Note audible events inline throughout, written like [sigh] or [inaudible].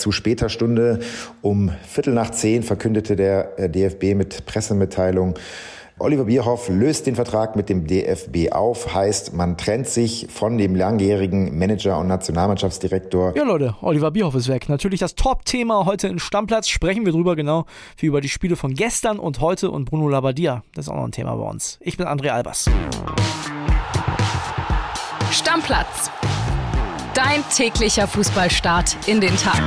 Zu später Stunde um Viertel nach zehn verkündete der äh, DFB mit Pressemitteilung, Oliver Bierhoff löst den Vertrag mit dem DFB auf, heißt, man trennt sich von dem langjährigen Manager und Nationalmannschaftsdirektor. Ja, Leute, Oliver Bierhoff ist weg. Natürlich das Top-Thema heute in Stammplatz. Sprechen wir drüber genau wie über die Spiele von gestern und heute und Bruno Labbadia. Das ist auch noch ein Thema bei uns. Ich bin André Albers. Stammplatz. Dein täglicher Fußballstart in den Tag.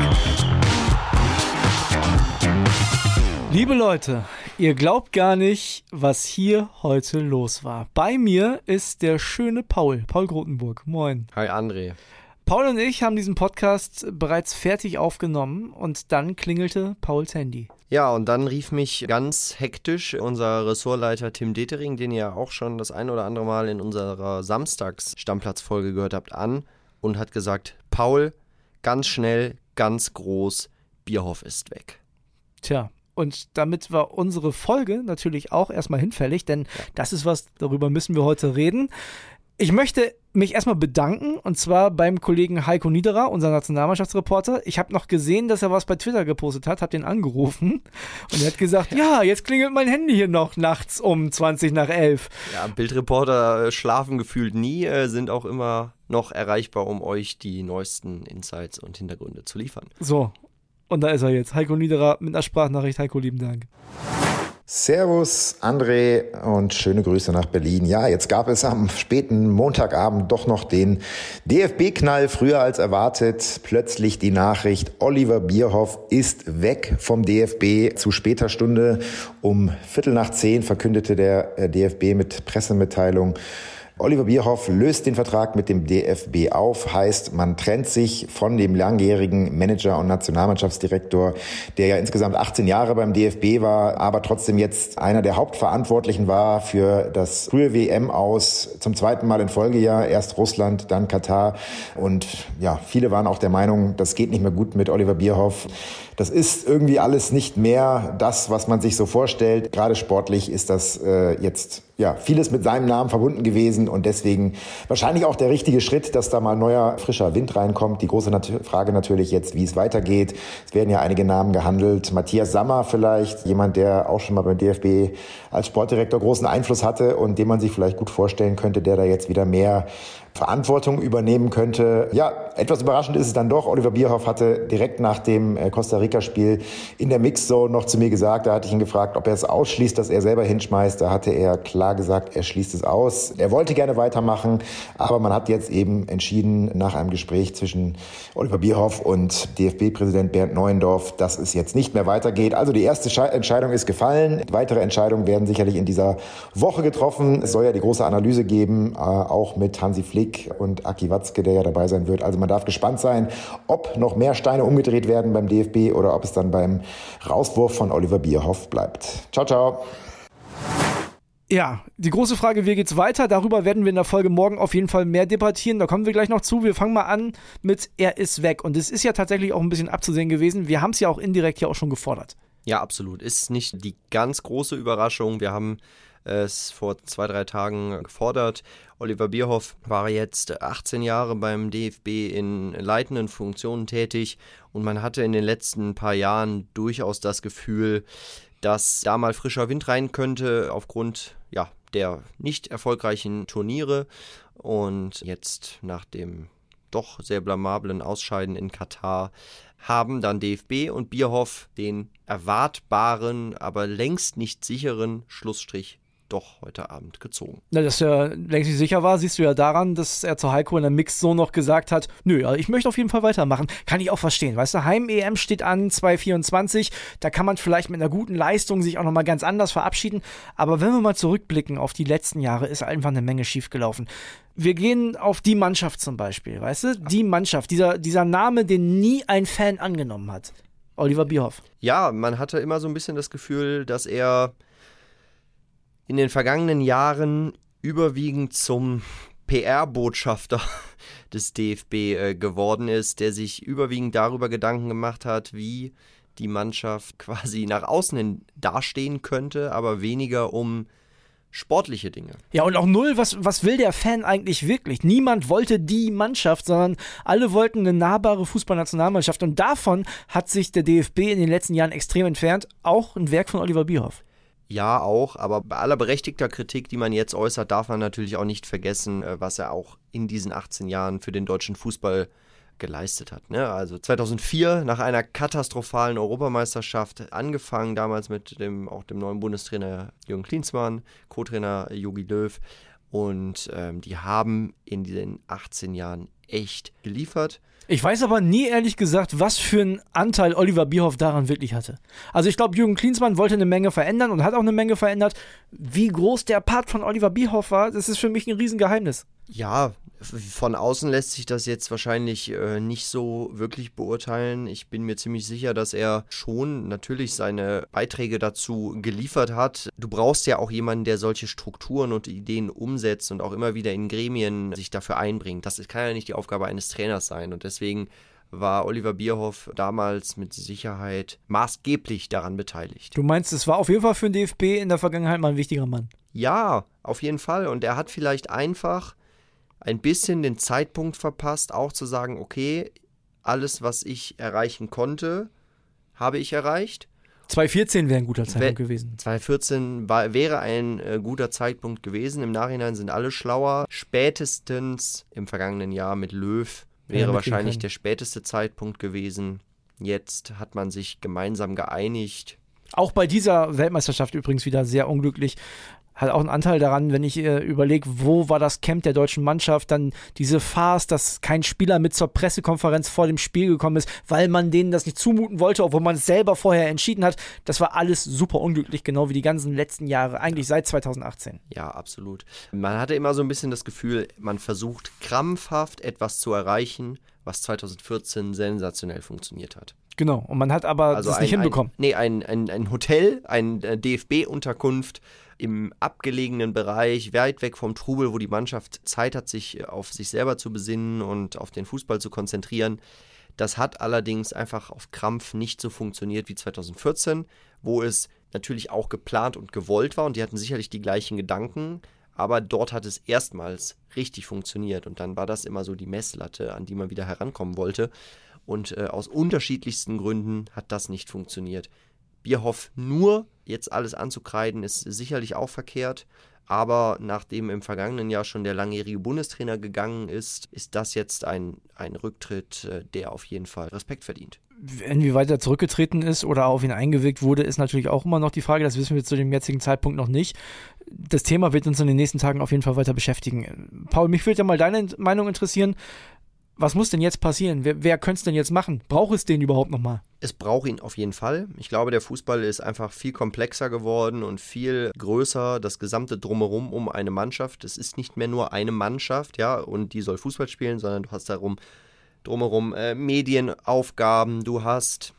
Liebe Leute, Ihr glaubt gar nicht, was hier heute los war. Bei mir ist der schöne Paul, Paul Grotenburg. Moin. Hi André. Paul und ich haben diesen Podcast bereits fertig aufgenommen und dann klingelte Pauls Handy. Ja, und dann rief mich ganz hektisch unser Ressortleiter Tim Detering, den ihr auch schon das ein oder andere Mal in unserer Samstags-Stammplatzfolge gehört habt, an und hat gesagt: Paul, ganz schnell, ganz groß, Bierhoff ist weg. Tja, und damit war unsere Folge natürlich auch erstmal hinfällig, denn das ist was, darüber müssen wir heute reden. Ich möchte mich erstmal bedanken und zwar beim Kollegen Heiko Niederer, unser Nationalmannschaftsreporter. Ich habe noch gesehen, dass er was bei Twitter gepostet hat, habe den angerufen und er hat gesagt, ja, jetzt klingelt mein Handy hier noch nachts um 20 nach 11. Ja, Bildreporter äh, schlafen gefühlt nie, äh, sind auch immer noch erreichbar, um euch die neuesten Insights und Hintergründe zu liefern. So, und da ist er jetzt. Heiko Niederer mit einer Sprachnachricht. Heiko, lieben Dank. Servus, André und schöne Grüße nach Berlin. Ja, jetzt gab es am späten Montagabend doch noch den DFB-Knall, früher als erwartet. Plötzlich die Nachricht, Oliver Bierhoff ist weg vom DFB. Zu später Stunde um Viertel nach zehn verkündete der äh, DFB mit Pressemitteilung, Oliver Bierhoff löst den Vertrag mit dem DFB auf, heißt, man trennt sich von dem langjährigen Manager und Nationalmannschaftsdirektor, der ja insgesamt 18 Jahre beim DFB war, aber trotzdem jetzt einer der Hauptverantwortlichen war für das frühe WM aus zum zweiten Mal in Folgejahr, erst Russland, dann Katar und ja, viele waren auch der Meinung, das geht nicht mehr gut mit Oliver Bierhoff. Das ist irgendwie alles nicht mehr das, was man sich so vorstellt. Gerade sportlich ist das äh, jetzt ja vieles mit seinem Namen verbunden gewesen und deswegen wahrscheinlich auch der richtige Schritt, dass da mal neuer frischer Wind reinkommt. Die große Nat Frage natürlich jetzt, wie es weitergeht. Es werden ja einige Namen gehandelt. Matthias Sammer vielleicht, jemand, der auch schon mal beim DFB als Sportdirektor großen Einfluss hatte und den man sich vielleicht gut vorstellen könnte, der da jetzt wieder mehr Verantwortung übernehmen könnte. Ja, etwas überraschend ist es dann doch. Oliver Bierhoff hatte direkt nach dem äh, Costa Rica-Spiel in der Mixzone noch zu mir gesagt, da hatte ich ihn gefragt, ob er es ausschließt, dass er selber hinschmeißt. Da hatte er klar gesagt, er schließt es aus. Er wollte gerne weitermachen, aber man hat jetzt eben entschieden, nach einem Gespräch zwischen Oliver Bierhoff und DFB-Präsident Bernd Neuendorf, dass es jetzt nicht mehr weitergeht. Also die erste Entscheidung ist gefallen. Weitere Entscheidungen werden sicherlich in dieser Woche getroffen. Es soll ja die große Analyse geben, äh, auch mit Hansi Flick Flick und Aki Watzke, der ja dabei sein wird. Also man darf gespannt sein, ob noch mehr Steine umgedreht werden beim DFB oder ob es dann beim Rauswurf von Oliver Bierhoff bleibt. Ciao, ciao. Ja, die große Frage, wie geht's weiter? Darüber werden wir in der Folge morgen auf jeden Fall mehr debattieren. Da kommen wir gleich noch zu. Wir fangen mal an mit Er ist weg. Und es ist ja tatsächlich auch ein bisschen abzusehen gewesen. Wir haben es ja auch indirekt ja auch schon gefordert. Ja, absolut. Ist nicht die ganz große Überraschung. Wir haben es vor zwei, drei Tagen gefordert. Oliver Bierhoff war jetzt 18 Jahre beim DFB in leitenden Funktionen tätig und man hatte in den letzten paar Jahren durchaus das Gefühl, dass da mal frischer Wind rein könnte aufgrund ja, der nicht erfolgreichen Turniere und jetzt nach dem doch sehr blamablen Ausscheiden in Katar haben dann DFB und Bierhoff den erwartbaren, aber längst nicht sicheren Schlussstrich doch heute Abend gezogen. Na, dass er längst nicht sicher war, siehst du ja daran, dass er zu Heiko in der Mixzone noch gesagt hat, nö, also ich möchte auf jeden Fall weitermachen. Kann ich auch verstehen. Weißt du, Heim-EM steht an 2024, da kann man vielleicht mit einer guten Leistung sich auch nochmal ganz anders verabschieden. Aber wenn wir mal zurückblicken auf die letzten Jahre, ist einfach eine Menge schiefgelaufen. Wir gehen auf die Mannschaft zum Beispiel, weißt du? Die Mannschaft, dieser, dieser Name, den nie ein Fan angenommen hat. Oliver Bierhoff. Ja, man hatte immer so ein bisschen das Gefühl, dass er in den vergangenen Jahren überwiegend zum PR-Botschafter [laughs] des DFB äh, geworden ist, der sich überwiegend darüber Gedanken gemacht hat, wie die Mannschaft [laughs] quasi nach außen hin dastehen könnte, aber weniger um sportliche Dinge. Ja, und auch null, was, was will der Fan eigentlich wirklich? Niemand wollte die Mannschaft, sondern alle wollten eine nahbare Fußballnationalmannschaft. Und davon hat sich der DFB in den letzten Jahren extrem entfernt. Auch ein Werk von Oliver Bierhoff. Ja, auch, aber bei aller berechtigter Kritik, die man jetzt äußert, darf man natürlich auch nicht vergessen, äh, was er auch in diesen 18 Jahren für den deutschen Fußball geleistet hat. Ne? Also 2004 nach einer katastrophalen Europameisterschaft angefangen, damals mit dem auch dem neuen Bundestrainer Jürgen Klinsmann, Co-Trainer Jogi Löw und ähm, die haben in den 18 Jahren echt geliefert. Ich weiß aber nie ehrlich gesagt, was für einen Anteil Oliver Bierhoff daran wirklich hatte. Also ich glaube, Jürgen Klinsmann wollte eine Menge verändern und hat auch eine Menge verändert. Wie groß der Part von Oliver Bierhoff war, das ist für mich ein Riesengeheimnis. Ja, von außen lässt sich das jetzt wahrscheinlich äh, nicht so wirklich beurteilen. Ich bin mir ziemlich sicher, dass er schon natürlich seine Beiträge dazu geliefert hat. Du brauchst ja auch jemanden, der solche Strukturen und Ideen umsetzt und auch immer wieder in Gremien sich dafür einbringt. Das kann ja nicht die Aufgabe eines Trainers sein. Und deswegen war Oliver Bierhoff damals mit Sicherheit maßgeblich daran beteiligt. Du meinst, es war auf jeden Fall für den DFB in der Vergangenheit mal ein wichtiger Mann? Ja, auf jeden Fall. Und er hat vielleicht einfach ein bisschen den Zeitpunkt verpasst, auch zu sagen, okay, alles, was ich erreichen konnte, habe ich erreicht. 2014 wäre ein guter Zeitpunkt We gewesen. 2014 war, wäre ein äh, guter Zeitpunkt gewesen. Im Nachhinein sind alle schlauer. Spätestens im vergangenen Jahr mit Löw wäre ja, wahrscheinlich der späteste Zeitpunkt gewesen. Jetzt hat man sich gemeinsam geeinigt. Auch bei dieser Weltmeisterschaft übrigens wieder sehr unglücklich hat auch einen Anteil daran, wenn ich äh, überlege, wo war das Camp der deutschen Mannschaft, dann diese Farce, dass kein Spieler mit zur Pressekonferenz vor dem Spiel gekommen ist, weil man denen das nicht zumuten wollte, obwohl man es selber vorher entschieden hat. Das war alles super unglücklich, genau wie die ganzen letzten Jahre, eigentlich seit 2018. Ja, absolut. Man hatte immer so ein bisschen das Gefühl, man versucht krampfhaft etwas zu erreichen, was 2014 sensationell funktioniert hat. Genau, und man hat aber also das ein, nicht hinbekommen. Ein, nee, ein, ein, ein Hotel, ein äh, DFB-Unterkunft im abgelegenen Bereich, weit weg vom Trubel, wo die Mannschaft Zeit hat, sich äh, auf sich selber zu besinnen und auf den Fußball zu konzentrieren. Das hat allerdings einfach auf Krampf nicht so funktioniert wie 2014, wo es natürlich auch geplant und gewollt war und die hatten sicherlich die gleichen Gedanken, aber dort hat es erstmals richtig funktioniert und dann war das immer so die Messlatte, an die man wieder herankommen wollte. Und äh, aus unterschiedlichsten Gründen hat das nicht funktioniert. Bierhoff nur jetzt alles anzukreiden, ist sicherlich auch verkehrt. Aber nachdem im vergangenen Jahr schon der langjährige Bundestrainer gegangen ist, ist das jetzt ein, ein Rücktritt, äh, der auf jeden Fall Respekt verdient. Inwieweit er zurückgetreten ist oder auf ihn eingewirkt wurde, ist natürlich auch immer noch die Frage. Das wissen wir zu dem jetzigen Zeitpunkt noch nicht. Das Thema wird uns in den nächsten Tagen auf jeden Fall weiter beschäftigen. Paul, mich würde ja mal deine Meinung interessieren was muss denn jetzt passieren? Wer, wer könnte es denn jetzt machen? Braucht es den überhaupt nochmal? Es braucht ihn auf jeden Fall. Ich glaube, der Fußball ist einfach viel komplexer geworden und viel größer. Das gesamte Drumherum um eine Mannschaft. Es ist nicht mehr nur eine Mannschaft, ja, und die soll Fußball spielen, sondern du hast darum drumherum äh, Medienaufgaben, du hast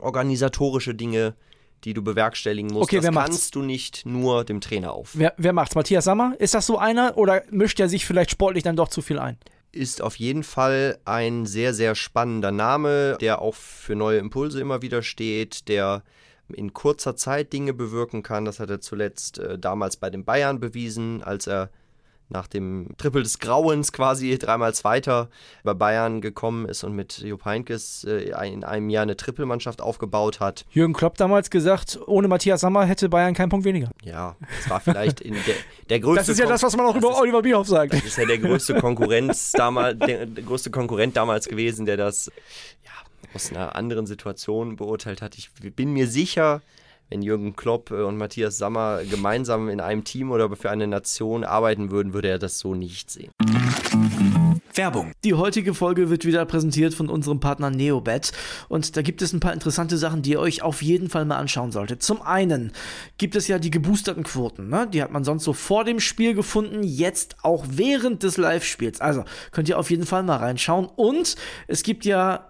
organisatorische Dinge, die du bewerkstelligen musst. Okay, das wer kannst macht's? du nicht nur dem Trainer auf. Wer, wer macht's? Matthias Sammer? Ist das so einer oder mischt er sich vielleicht sportlich dann doch zu viel ein? Ist auf jeden Fall ein sehr, sehr spannender Name, der auch für neue Impulse immer wieder steht, der in kurzer Zeit Dinge bewirken kann. Das hat er zuletzt äh, damals bei den Bayern bewiesen, als er nach dem Triple des Grauens quasi dreimal Zweiter bei Bayern gekommen ist und mit Jupp Heynckes äh, in einem Jahr eine Trippelmannschaft aufgebaut hat. Jürgen Klopp damals gesagt, ohne Matthias Sammer hätte Bayern keinen Punkt weniger. Ja, das war vielleicht in der, der größte... Das ist ja das, was man auch über ist, Oliver Bierhoff sagt. Das ist ja der größte Konkurrenz damals, der, der größte Konkurrent damals gewesen, der das ja, aus einer anderen Situation beurteilt hat. Ich bin mir sicher, wenn Jürgen Klopp äh, und Matthias Sammer gemeinsam in einem Team oder für eine Nation arbeiten würden, würde er das so nicht sehen. Werbung. Die heutige Folge wird wieder präsentiert von unserem Partner Neobet und da gibt es ein paar interessante Sachen, die ihr euch auf jeden Fall mal anschauen solltet. Zum einen gibt es ja die geboosterten Quoten, ne? die hat man sonst so vor dem Spiel gefunden, jetzt auch während des Live-Spiels. Also könnt ihr auf jeden Fall mal reinschauen und es gibt ja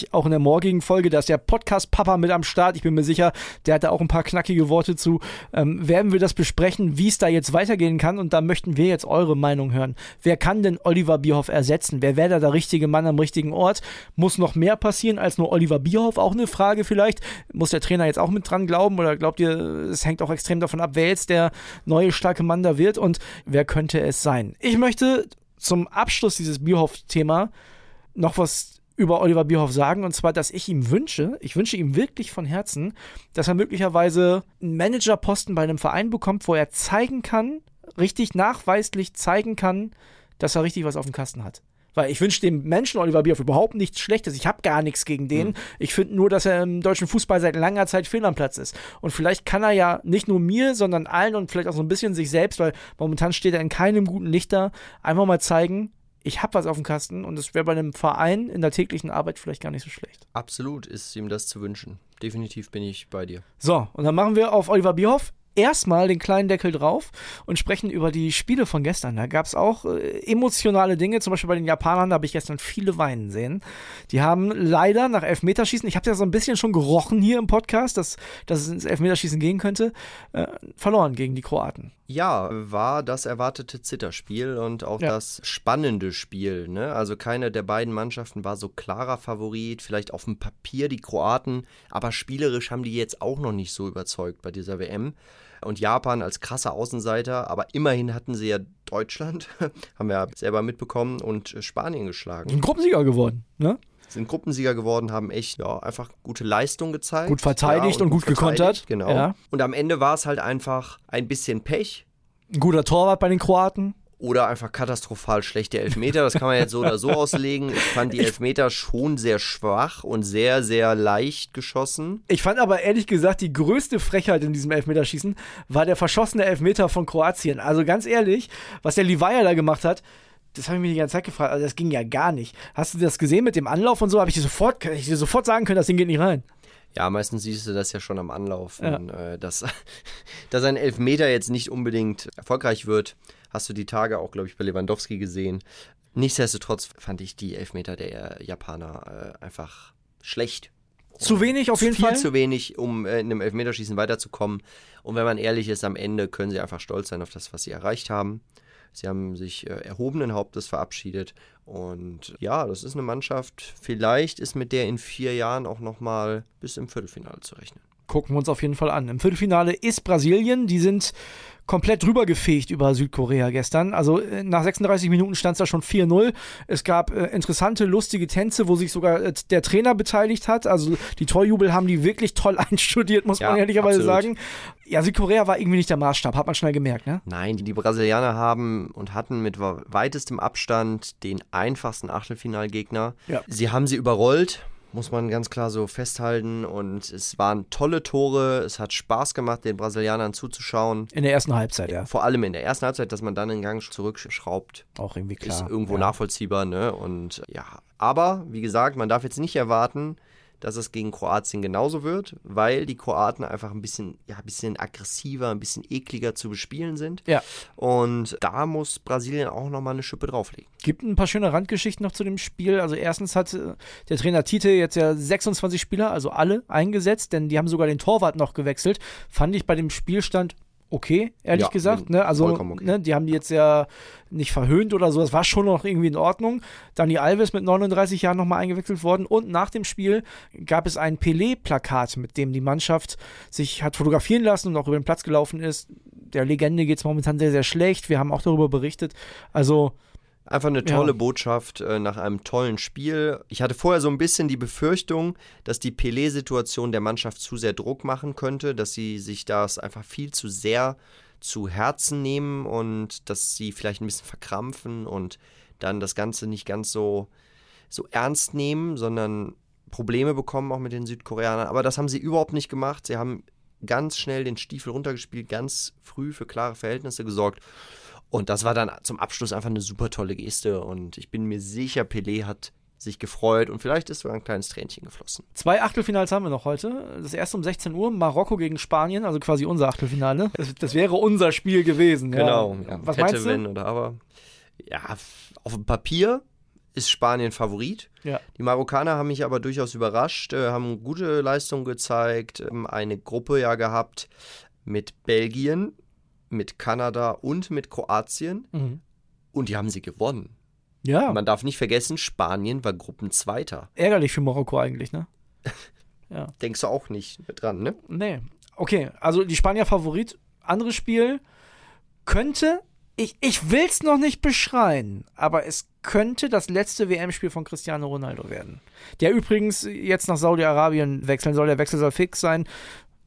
auch in der morgigen Folge, da ist der Podcast-Papa mit am Start, ich bin mir sicher, der hat da auch ein paar knackige Worte zu, ähm, werden wir das besprechen, wie es da jetzt weitergehen kann und da möchten wir jetzt eure Meinung hören. Wer kann denn Oliver Bierhoff ersetzen? Wer wäre da der richtige Mann am richtigen Ort? Muss noch mehr passieren als nur Oliver Bierhoff? Auch eine Frage vielleicht. Muss der Trainer jetzt auch mit dran glauben oder glaubt ihr, es hängt auch extrem davon ab, wer jetzt der neue starke Mann da wird und wer könnte es sein? Ich möchte zum Abschluss dieses Bierhoff-Thema noch was über Oliver Bierhoff sagen, und zwar, dass ich ihm wünsche, ich wünsche ihm wirklich von Herzen, dass er möglicherweise einen Managerposten bei einem Verein bekommt, wo er zeigen kann, richtig nachweislich zeigen kann, dass er richtig was auf dem Kasten hat. Weil ich wünsche dem Menschen Oliver Bierhoff überhaupt nichts Schlechtes. Ich habe gar nichts gegen den. Mhm. Ich finde nur, dass er im deutschen Fußball seit langer Zeit fehl am Platz ist. Und vielleicht kann er ja nicht nur mir, sondern allen und vielleicht auch so ein bisschen sich selbst, weil momentan steht er in keinem guten Licht da, einfach mal zeigen, ich habe was auf dem Kasten und es wäre bei einem Verein in der täglichen Arbeit vielleicht gar nicht so schlecht. Absolut ist ihm das zu wünschen. Definitiv bin ich bei dir. So, und dann machen wir auf Oliver Bierhoff erstmal den kleinen Deckel drauf und sprechen über die Spiele von gestern. Da gab es auch äh, emotionale Dinge, zum Beispiel bei den Japanern, da habe ich gestern viele weinen sehen. Die haben leider nach Elfmeterschießen, ich habe ja so ein bisschen schon gerochen hier im Podcast, dass, dass es ins Elfmeterschießen gehen könnte, äh, verloren gegen die Kroaten. Ja, war das erwartete Zitterspiel und auch ja. das spannende Spiel. Ne? Also keine der beiden Mannschaften war so klarer Favorit, vielleicht auf dem Papier die Kroaten, aber spielerisch haben die jetzt auch noch nicht so überzeugt bei dieser WM und Japan als krasser Außenseiter, aber immerhin hatten sie ja Deutschland, [laughs] haben wir ja selber mitbekommen, und Spanien geschlagen. Ein Gruppensieger geworden, ne? Sind Gruppensieger geworden, haben echt ja, einfach gute Leistung gezeigt. Gut verteidigt ja, und, und, gut, gut gekontert. Genau. Ja. Und am Ende war es halt einfach ein bisschen Pech. Ein guter Torwart bei den Kroaten oder einfach katastrophal schlechte Elfmeter. Das kann man jetzt so oder so [laughs] auslegen. Ich fand die Elfmeter schon sehr schwach und sehr, sehr leicht geschossen. Ich fand aber ehrlich gesagt, die größte Frechheit in diesem Elfmeterschießen war der verschossene Elfmeter von Kroatien. Also ganz ehrlich, was der Livaja da gemacht hat, das habe ich mir die ganze Zeit gefragt. Also das ging ja gar nicht. Hast du das gesehen mit dem Anlauf und so? Habe ich dir sofort, ich dir sofort sagen können, das Ding geht nicht rein. Ja, meistens siehst du das ja schon am Anlauf, ja. äh, dass, [laughs] dass ein Elfmeter jetzt nicht unbedingt erfolgreich wird. Hast du die Tage auch, glaube ich, bei Lewandowski gesehen. Nichtsdestotrotz fand ich die Elfmeter der Japaner äh, einfach schlecht. Zu wenig auf jeden viel Fall? Viel zu wenig, um äh, in einem Elfmeterschießen weiterzukommen. Und wenn man ehrlich ist, am Ende können sie einfach stolz sein auf das, was sie erreicht haben. Sie haben sich äh, erhobenen Hauptes verabschiedet. Und ja, das ist eine Mannschaft, vielleicht ist mit der in vier Jahren auch nochmal bis im Viertelfinale zu rechnen gucken wir uns auf jeden Fall an. Im Viertelfinale ist Brasilien. Die sind komplett drüber gefegt über Südkorea gestern. Also äh, nach 36 Minuten stand es da schon 4-0. Es gab äh, interessante, lustige Tänze, wo sich sogar äh, der Trainer beteiligt hat. Also die Torjubel haben die wirklich toll [laughs] einstudiert, muss ja, man ehrlicherweise sagen. Ja, Südkorea war irgendwie nicht der Maßstab, hat man schnell gemerkt, ne? Nein, die Brasilianer haben und hatten mit weitestem Abstand den einfachsten Achtelfinalgegner. Ja. Sie haben sie überrollt muss man ganz klar so festhalten. Und es waren tolle Tore. Es hat Spaß gemacht, den Brasilianern zuzuschauen. In der ersten Halbzeit, ja. Vor allem in der ersten Halbzeit, dass man dann den Gang zurückschraubt. Auch irgendwie klar. Ist irgendwo ja. nachvollziehbar, ne? Und ja. Aber, wie gesagt, man darf jetzt nicht erwarten, dass es gegen Kroatien genauso wird, weil die Kroaten einfach ein bisschen, ja, ein bisschen aggressiver, ein bisschen ekliger zu bespielen sind. Ja. Und da muss Brasilien auch nochmal eine Schippe drauflegen. Gibt ein paar schöne Randgeschichten noch zu dem Spiel. Also erstens hat äh, der Trainer Tite jetzt ja 26 Spieler, also alle, eingesetzt, denn die haben sogar den Torwart noch gewechselt. Fand ich bei dem Spielstand okay, ehrlich Ja, gesagt. Ne? Also, okay. ne, die haben die jetzt ja nicht verhöhnt oder so. Das war schon noch irgendwie in Ordnung. Dani Alves mit 39 Jahren nochmal eingewechselt worden. Und nach dem Spiel gab es ein Pelé-Plakat, mit dem die Mannschaft sich hat fotografieren lassen und auch über den Platz gelaufen ist. Der Legende geht es momentan sehr, sehr schlecht. Wir haben auch darüber berichtet. Also, Einfach eine tolle Ja. Botschaft äh, nach einem tollen Spiel. Ich hatte vorher so ein bisschen die Befürchtung, dass die Pelé-Situation der Mannschaft zu sehr Druck machen könnte, dass sie sich das einfach viel zu sehr zu Herzen nehmen und dass sie vielleicht ein bisschen verkrampfen und dann das Ganze nicht ganz so, so ernst nehmen, sondern Probleme bekommen auch mit den Südkoreanern. Aber das haben sie überhaupt nicht gemacht. Sie haben ganz schnell den Stiefel runtergespielt, ganz früh für klare Verhältnisse gesorgt. Und das war dann zum Abschluss einfach eine super tolle Geste. Und ich bin mir sicher, Pelé hat sich gefreut und vielleicht ist sogar ein kleines Tränchen geflossen. Zwei Achtelfinals haben wir noch heute. Das erste um 16 Uhr, Marokko gegen Spanien, also quasi unser Achtelfinale. Das, das wäre unser Spiel gewesen. Genau. Ja. Ja, Was hätte, meinst du? wenn oder aber. Ja, auf dem Papier ist Spanien Favorit. Ja. Die Marokkaner haben mich aber durchaus überrascht, äh, haben gute Leistungen gezeigt, ähm, eine Gruppe ja gehabt mit Belgien, mit Kanada und mit Kroatien. Mhm. Und die haben sie gewonnen. Ja, Man darf nicht vergessen, Spanien war Gruppenzweiter. ärgerlich für Marokko eigentlich, ne? [laughs] ja. Denkst du auch nicht dran, ne? Nee. Okay, also die Spanier Favorit. Anderes Spiel könnte, ich, ich will es noch nicht beschreien, aber es könnte das letzte WM-Spiel von Cristiano Ronaldo werden. Der übrigens jetzt nach Saudi-Arabien wechseln soll. Der Wechsel soll fix sein.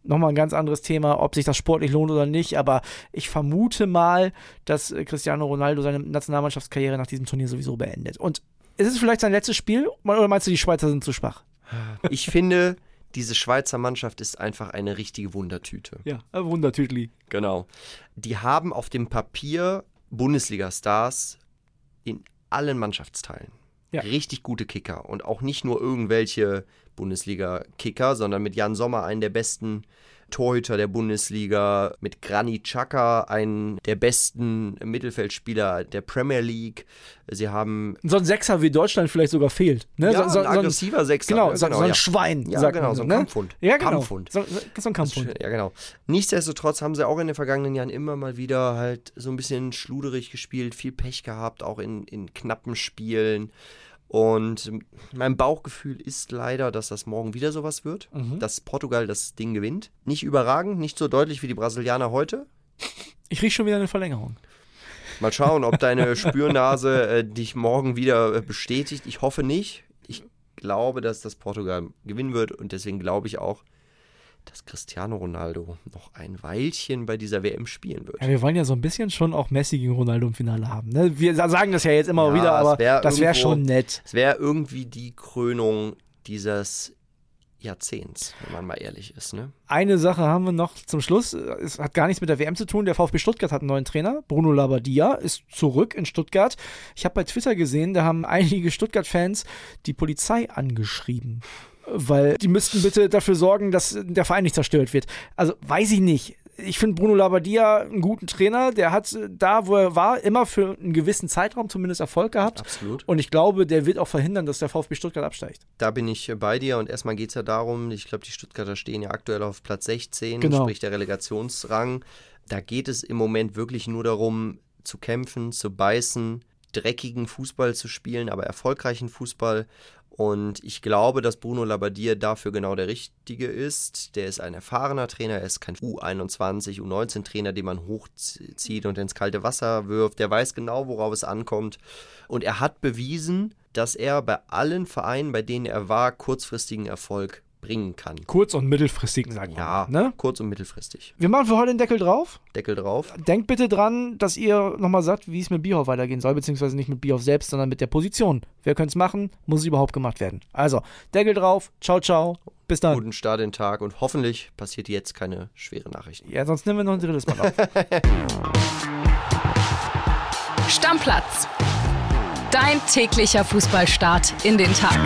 Nochmal ein ganz anderes Thema, ob sich das sportlich lohnt oder nicht, aber ich vermute mal, dass äh, Cristiano Ronaldo seine Nationalmannschaftskarriere nach diesem Turnier sowieso beendet. Und ist es vielleicht sein letztes Spiel oder meinst du, die Schweizer sind zu schwach? Ich finde, diese Schweizer Mannschaft ist einfach eine richtige Wundertüte. Ja, Wundertütli. Genau. Die haben auf dem Papier Bundesliga-Stars in allen Mannschaftsteilen. Ja. Richtig gute Kicker. Und auch nicht nur irgendwelche Bundesliga-Kicker, sondern mit Jan Sommer einen der besten Torhüter der Bundesliga, mit Granit Xhaka einen der besten Mittelfeldspieler der Premier League. Sie haben So ein Sechser wie Deutschland vielleicht sogar fehlt. Ne? ja, so, so, ein so ein, aggressiver Sechser. genau, ja, so, so ein ja. Schwein. Ja, genau, man so ein ne? Kampfhund. Ja, genau. Kampfhund. So, so, so ein Kampfhund. Ja, genau. Nichtsdestotrotz haben sie auch in den vergangenen Jahren immer mal wieder halt so ein bisschen schluderig gespielt, viel Pech gehabt, auch in, in knappen Spielen. Und mein Bauchgefühl ist leider, dass das morgen wieder sowas wird, Mhm. dass Portugal das Ding gewinnt. Nicht überragend, nicht so deutlich wie die Brasilianer heute. Ich rieche schon wieder eine Verlängerung. Mal schauen, ob deine [laughs] Spürnase äh, dich morgen wieder äh, bestätigt. Ich hoffe nicht. Ich glaube, dass das Portugal gewinnen wird und deswegen glaube ich auch, dass Cristiano Ronaldo noch ein Weilchen bei dieser WM spielen wird. Ja, wir wollen ja so ein bisschen schon auch Messi gegen Ronaldo im Finale haben. Ne? Wir sagen das ja jetzt immer Ja, wieder, aber wär das wäre schon nett. Es wäre irgendwie die Krönung dieses Jahrzehnts, wenn man mal ehrlich ist. Ne? Eine Sache haben wir noch zum Schluss. Es hat gar nichts mit der WM zu tun. Der VfB Stuttgart hat einen neuen Trainer. Bruno Labbadia ist zurück in Stuttgart. Ich habe bei Twitter gesehen, da haben einige Stuttgart-Fans die Polizei angeschrieben. Weil die müssten bitte dafür sorgen, dass der Verein nicht zerstört wird. Also weiß ich nicht. Ich finde Bruno Labbadia einen guten Trainer. Der hat äh, da, wo er war, immer für einen gewissen Zeitraum zumindest Erfolg gehabt. Absolut. Und ich glaube, der wird auch verhindern, dass der VfB Stuttgart absteigt. Da bin ich äh, bei dir und erstmal geht es ja darum, ich glaube, die Stuttgarter stehen ja aktuell auf Platz 16, Genau. sprich der Relegationsrang. Da geht es im Moment wirklich nur darum, zu kämpfen, zu beißen, dreckigen Fußball zu spielen, aber erfolgreichen Fußball. Und ich glaube, dass Bruno Labbadia dafür genau der Richtige ist. Der ist ein erfahrener Trainer, er ist kein U21, U19-Trainer, den man hochzieht und ins kalte Wasser wirft. Der weiß genau, worauf es ankommt. Und er hat bewiesen, dass er bei allen Vereinen, bei denen er war, kurzfristigen Erfolg bringen kann. Kurz- und mittelfristigen, sagen wir Ja, mal. Ne? kurz- und mittelfristig. Wir machen für heute den Deckel drauf. Deckel drauf. Denkt bitte dran, dass ihr nochmal sagt, wie es mit Bierhoff weitergehen soll, beziehungsweise nicht mit Bierhoff selbst, sondern mit der Position. Wer könnte es machen? Muss es überhaupt gemacht werden? Also, Deckel drauf. Ciao, ciao. Bis dann. Guten Start in den Tag und hoffentlich passiert jetzt keine schwere Nachrichten. Ja, sonst nehmen wir noch ein drittes Mal auf. Stammplatz. Dein täglicher Fußballstart in den Tag.